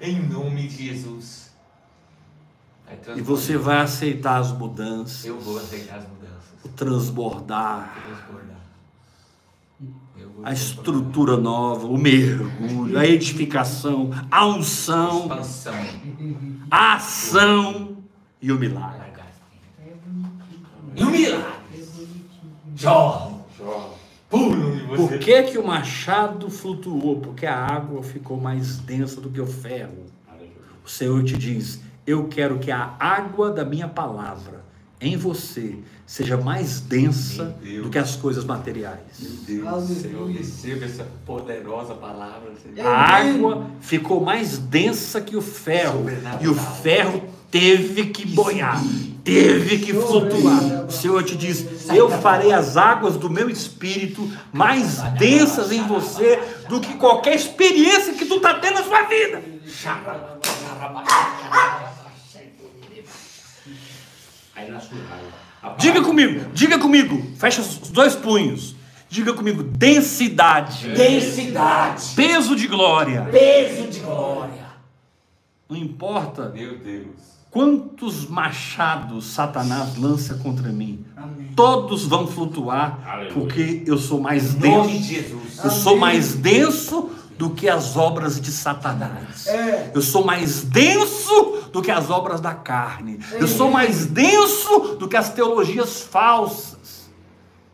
Em nome de Jesus. E transbordar. você vai aceitar as mudanças, Eu vou aceitar as mudanças. o transbordar, Transbordar. Eu vou a estrutura nova, o mergulho, a edificação, a unção, Expansão. a ação e o milagre. E o milagre. Em você. Por que, que o machado flutuou? Porque a água ficou mais densa do que o ferro. O Senhor te diz: Eu quero que a água da minha palavra em você seja mais densa Meu Deus. do que as coisas materiais. Deus, Aleluia. Senhor, receba essa poderosa palavra, Senhor. A água ficou mais densa que o ferro. E o ferro teve que boiar, teve que flutuar. O Senhor te diz: Eu farei as águas do meu espírito mais densas em você do que qualquer experiência que tu está tendo na sua vida. Aí na sua raiva. A Diga comigo, diga comigo, fecha os dois punhos. Diga comigo, densidade, Densidade, peso de glória. peso de glória. Não importa Meu Deus. quantos machados Satanás lança contra mim, Amém. todos vão flutuar, Aleluia. porque eu sou mais Em nome de denso. Jesus. Eu sou mais denso do que as obras de Satanás. É. Eu sou mais denso do que as obras da carne. Eu sou mais denso do que as teologias falsas,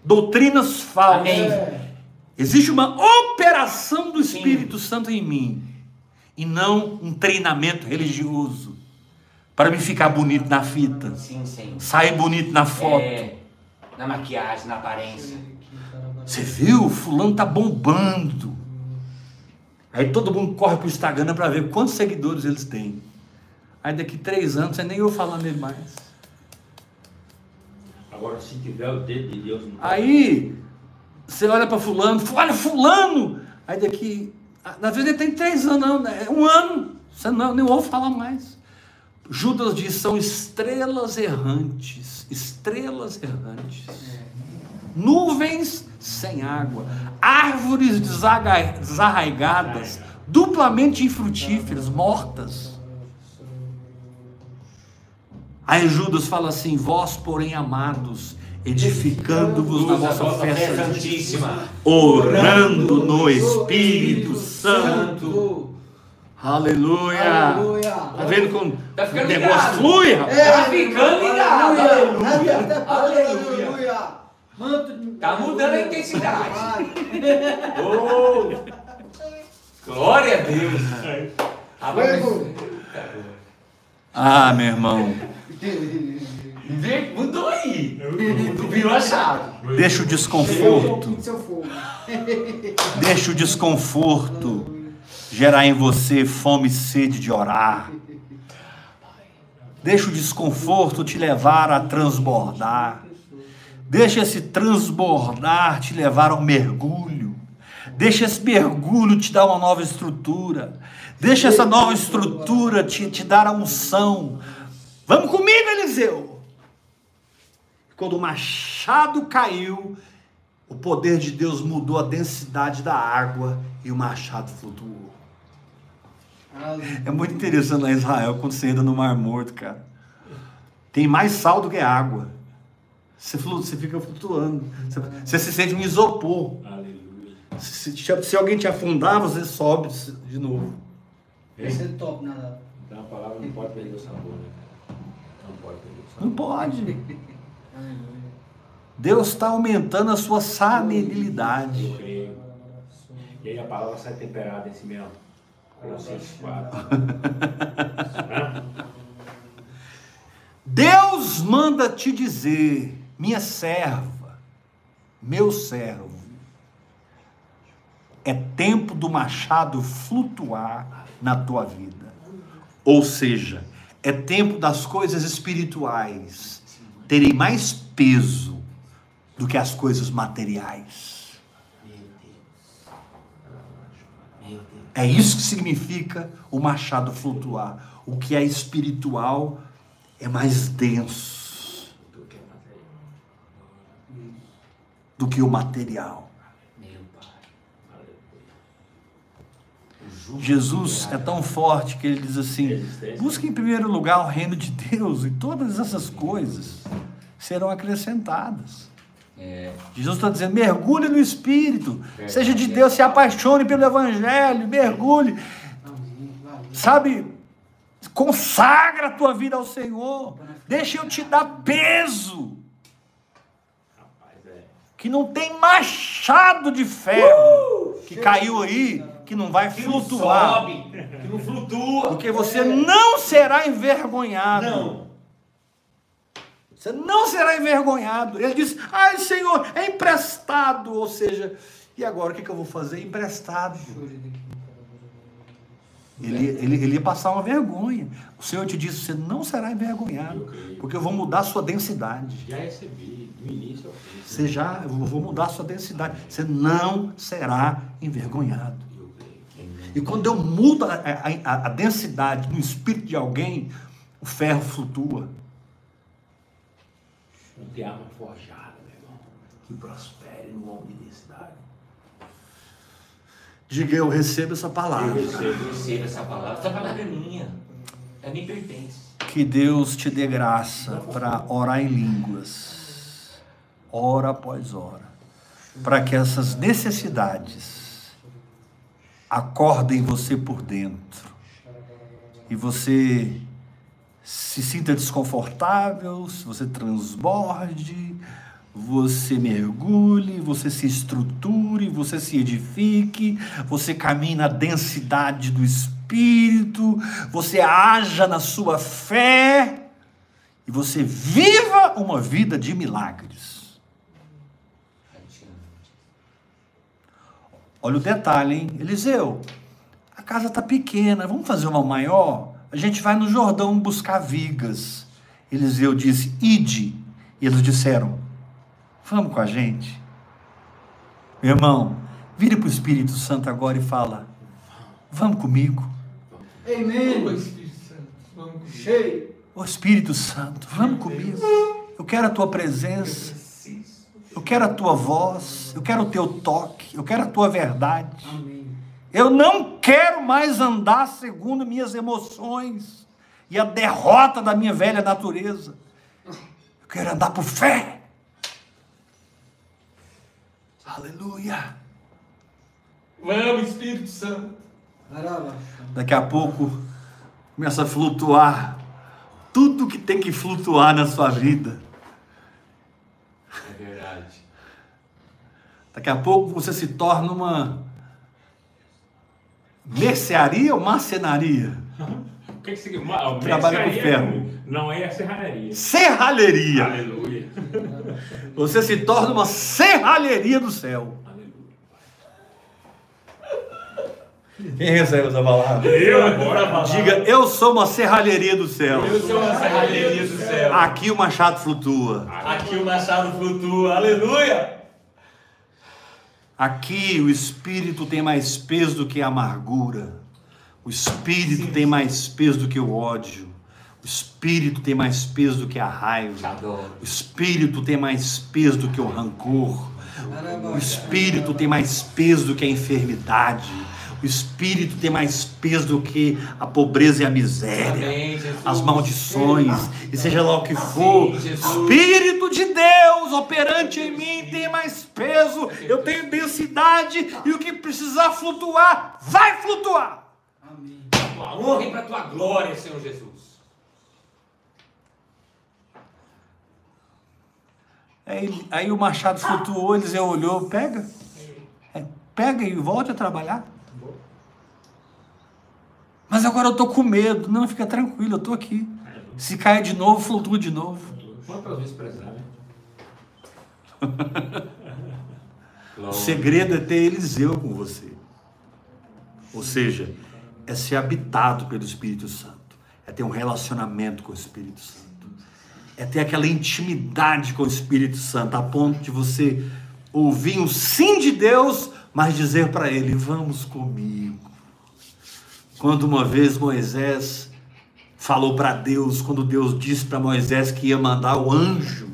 doutrinas falsas. É. Existe uma operação do Espírito Santo em mim e não um treinamento religioso para me ficar bonito na fita, Sim, sim. sair bonito na foto. É, na maquiagem, na aparência. Você viu? Fulano tá bombando. Aí todo mundo corre pro Instagram para ver quantos seguidores eles têm. Aí daqui três anos você nem ouve falar nele mais. Agora, se tiver o dedo de Deus no Aí você olha para fulano, olha fulano. Aí daqui, na verdade ele tem três anos, não, né? um ano, você não, nem ouve falar mais. Judas diz, são estrelas errantes, estrelas errantes. Nuvens sem água, árvores desarraigadas, duplamente infrutíferas, mortas. Aí Judas fala assim: Vós, porém, amados, edificando-vos na vossa fé festa santíssima. orando no Espírito Santo. Aleluia! Aleluia. Tá vendo como Tá o ficando negócio ligado. flui? rapaz? Tá ficando ligado. Aleluia. Aleluia. Aleluia. Aleluia. Manto Tá mudando a intensidade. Oh, glória a Deus. Rapaz, Ah, meu irmão, mudou aí. Virou a chave. deixa o desconforto, deixa o desconforto gerar em você fome e sede de orar. Deixa o desconforto te levar a transbordar. Deixa esse transbordar te levar ao mergulho. Deixa esse mergulho te dar uma nova estrutura. Deixa essa nova estrutura te, te dar a unção. Vamos comigo, Eliseu. Quando o machado caiu, o poder de Deus mudou a densidade da água e o machado flutuou. É muito interessante lá em Israel quando você entra no Mar Morto, cara. Tem mais sal do que água. Você, você fica flutuando. Você, você se sente um isopor. Aleluia. Se, se- se alguém te afundar, você sobe de novo. Esse é top, nada. Então a palavra não pode perder o sabor, né? Não pode perder o sabor. Não pode. Deus está aumentando a sua creio. E aí a palavra sai temperada em si mesmo. Colossenses 4. Hã? Deus manda te dizer, minha serva, meu servo, é tempo do machado flutuar na tua vida. Ou seja, é tempo das coisas espirituais terem mais peso do que as coisas materiais. É isso que significa o machado flutuar. O que é espiritual é mais denso Do que material. Do que o material. Jesus é tão forte que ele diz assim: busque em primeiro lugar o reino de Deus e todas essas coisas serão acrescentadas. É, Jesus está dizendo: mergulhe no Espírito, seja de Deus, se apaixone pelo Evangelho, mergulhe, sabe? Consagra a tua vida ao Senhor, deixa eu te dar peso, é. Que não tem machado de ferro que caiu aí, que não vai que não flutuar. sobe, que não flutua. Porque você não será envergonhado. Não. Você não será envergonhado. Ele diz: Ai, Senhor, é emprestado. Ou seja, e agora o que, que eu vou fazer? Emprestado. Ele, ele, ele ia passar uma vergonha. O Senhor te disse: Você não será envergonhado, porque eu vou mudar a sua densidade. Já recebi, início. Você já, eu vou mudar a sua densidade. Você não será envergonhado. E quando eu mudo a, a- a densidade no espírito de alguém, o ferro flutua. Não tem arma forjada, meu irmão, que prospere no homem de densidade. Diga eu recebo essa palavra. Eu recebo. Recebo essa palavra. Essa palavra é minha. É me pertence. Que Deus te dê graça para orar em línguas, hora após hora, para que essas necessidades acordem você por dentro e você se sinta desconfortável, se você transborde, você mergulhe, você se estruture, você se edifique, você caminhe na densidade do Espírito, você haja na sua fé e você viva uma vida de milagres. Olha o detalhe, hein? Eliseu, a casa está pequena, vamos fazer uma maior? A gente vai no Jordão buscar vigas. Eliseu disse: Ide. E eles disseram: Vamos com a gente. Meu irmão, vire para o Espírito Santo agora e fala: Vamos comigo. Amém. Espírito Santo, vamos comigo. Cheio. Ô Espírito Santo, vamos comigo. Eu quero a tua presença. Eu quero a tua voz. Eu quero o teu toque. Eu quero a tua verdade. Amém. Eu não quero mais andar segundo minhas emoções e a derrota da minha velha natureza. Eu quero andar por fé. Aleluia. Vamos, Espírito Santo. Daqui a pouco começa a flutuar tudo que tem que flutuar na sua vida. É verdade. Daqui a pouco você se torna uma mercearia ou marcenaria? O que, que significa? Trabalha com ferro. Não é a serralheria. Serralheria. Aleluia. Você se torna uma serralheria do céu. Aleluia. Quem recebe essa palavra? Eu agora Diga, eu sou uma serralheria do céu. Eu sou uma serralheria do céu. Aqui o machado flutua. Aqui o machado flutua. Aleluia. Aqui o espírito tem mais peso do que a amargura. O espírito tem mais peso do que o ódio. O espírito tem mais peso do que a raiva. O espírito tem mais peso do que o rancor. O espírito tem mais peso do que a enfermidade. O espírito tem mais peso do que a pobreza e a miséria. Amém, as maldições, e seja lá o que for, Sim. Espírito de Deus operante em mim tem mais peso, eu tenho densidade, e o que precisar flutuar, vai flutuar. Amém. Tua honra e para tua glória, Senhor Jesus. Aí, aí o machado flutuou, Eliseu olhou, pega, É, pega e volte a trabalhar. Mas agora eu tô com medo. Não, fica tranquilo, eu tô aqui. Se cair de novo, flutua de novo. Quantas vezes né? O segredo é ter Eliseu com você. Ou seja, é ser habitado pelo Espírito Santo. É ter um relacionamento com o Espírito Santo. É ter aquela intimidade com o Espírito Santo, a ponto de você ouvir um sim de Deus, mas dizer para ele: Vamos comigo. Quando uma vez Moisés falou para Deus, quando Deus disse para Moisés que ia mandar o anjo,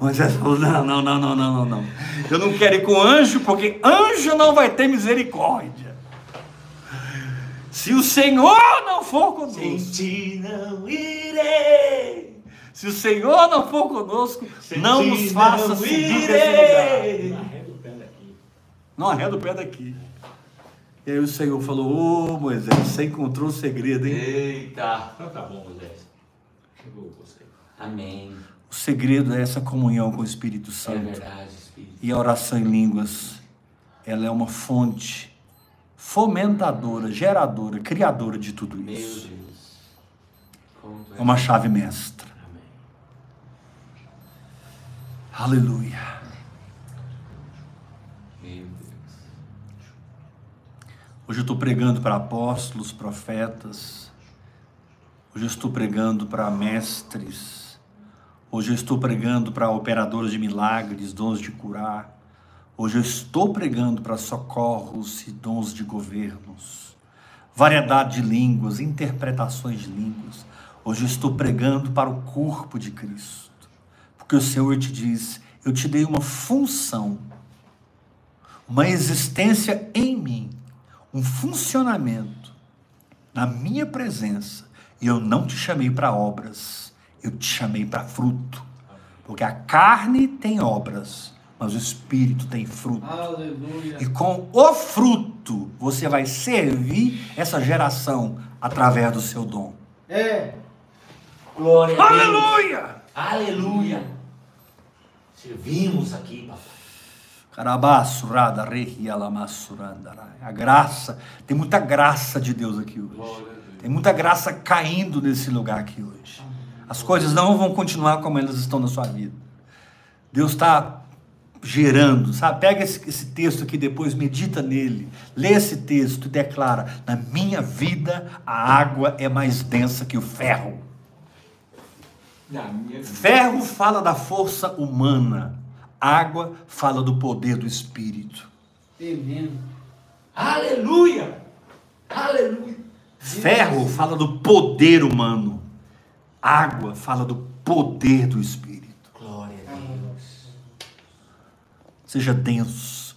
Moisés falou: não, não, não, não, não, não, não. Eu não quero ir com anjo, porque anjo não vai ter misericórdia. Se o Senhor não for conosco, ti não irei. se o Senhor não for conosco, não ti nos faça não subir desse lugar. Arreda o pé daqui. Não arreda o pé daqui. E aí o Senhor falou: Ô Moisés, você encontrou o segredo, hein? Eita. Então tá bom, Moisés. Chegou você. Amém. O segredo é essa comunhão com o Espírito É Santo. verdade, Espírito. E a oração em línguas, ela é uma fonte fomentadora, geradora, criadora de tudo Meu isso. Deus. Como tu É és uma chave mestra. Amém. Aleluia. Meu Deus. Hoje eu estou pregando para apóstolos, profetas. Hoje eu estou pregando para mestres. Hoje eu estou pregando para operadores de milagres, dons de curar. Hoje eu estou pregando para socorros e dons de governos. Variedade de línguas, interpretações de línguas. Hoje eu estou pregando para o corpo de Cristo. Porque o Senhor te diz: Eu te dei uma função, uma existência em mim, um funcionamento na minha presença. E eu não te chamei para obras, eu te chamei para fruto. Porque a carne tem obras, mas o espírito tem fruto. Aleluia. E com o fruto você vai servir essa geração através do seu dom. É. Glória a Deus. Aleluia! Aleluia. Servimos aqui, papai. A graça, tem muita graça de Deus aqui hoje. Tem muita graça caindo nesse lugar aqui hoje. As coisas não vão continuar como elas estão na sua vida. Deus está gerando, sabe? Pega esse, esse texto aqui depois, medita nele, lê esse texto e declara: na minha vida a água é mais densa que o ferro. Ferro fala da força humana, água fala do poder do espírito. Tremendo. Aleluia. Aleluia. Ferro fala do poder humano, água fala do poder do espírito. Glória a Deus. Seja denso,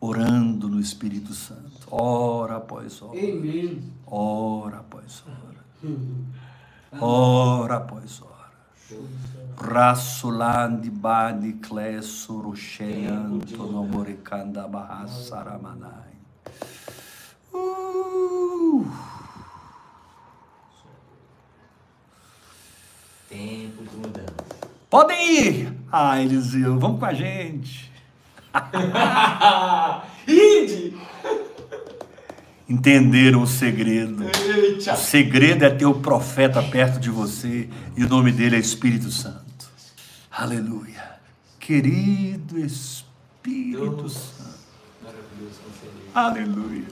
orando no Espírito Santo, hora após hora, Amém. hora após hora, hora após hora. Rasulandi bani kleso rusheyanto no morikanda bahasaramanai. Uh. Tempo de mudança. Podem ir! Ah, Eliseu, vamos com a gente. Ide. Entenderam o segredo. Eita. O segredo é ter o profeta perto de você e o nome dele é Espírito Santo. Aleluia. Querido Espírito Santo. Maravilhoso conselheiro. Aleluia.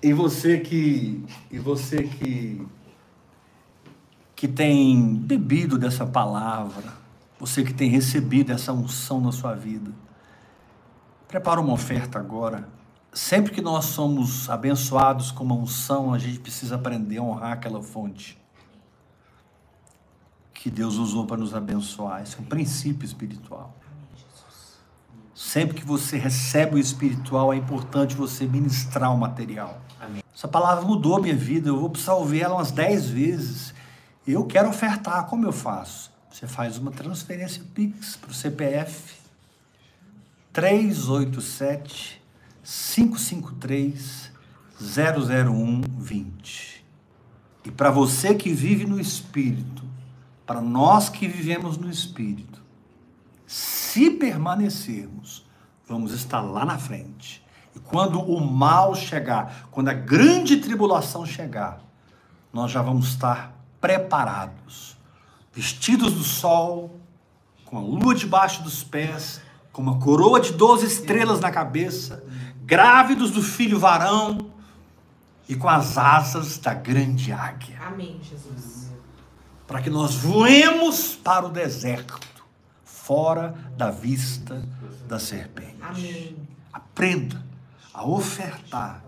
E você que e você que que tem bebido dessa palavra, você que tem recebido essa unção na sua vida, prepara uma oferta agora. Sempre que nós somos abençoados com uma unção, a gente precisa aprender a honrar aquela fonte que Deus usou para nos abençoar. Isso é um princípio espiritual. Sempre que você recebe o espiritual, é importante você ministrar o material. Amém. Essa palavra mudou a minha vida. Eu vou precisar ouvir ela umas 10 vezes. Eu quero ofertar. Como eu faço? Você faz uma transferência Pix para o CPF 387 553 00120. E para você que vive no Espírito, para nós que vivemos no Espírito, se permanecermos, vamos estar lá na frente. E quando o mal chegar, quando a grande tribulação chegar, nós já vamos estar preparados, vestidos do sol, com a lua debaixo dos pés, com uma coroa de 12 estrelas na cabeça, grávidos do filho varão e com as asas da grande águia Amém, Jesus. para que nós voemos para o deserto, fora da vista da serpente. Amém. Aprenda a ofertar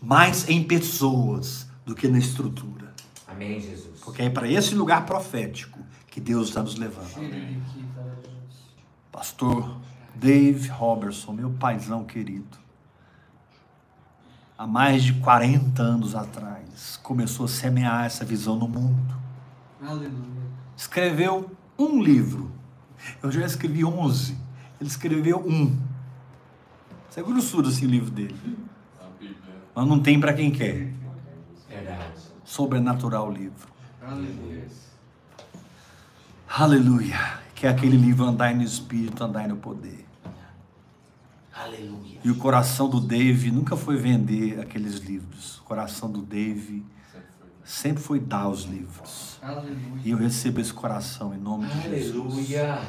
mais em pessoas do que na estrutura, Amém, Jesus. porque é para esse lugar profético que Deus está nos levando. Xeribiquita, Jesus. Pastor Dave Robertson, meu paizão querido, há mais de 40 anos atrás, começou a semear essa visão no mundo. Aleluia. escreveu um livro. Eu já escrevi 11. Ele escreveu um. Isso é grossura assim o livro dele. Mas não tem para quem quer. Sobrenatural o livro. Aleluia. Aleluia. Que é aquele livro Andai no Espírito, Andai no Poder. Aleluia. E o coração do Dave nunca foi vender aqueles livros. O coração do Dave sempre foi dar os livros. Aleluia. E eu recebo esse coração em nome de Jesus. Aleluia.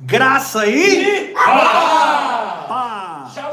Graça e Ah! paz.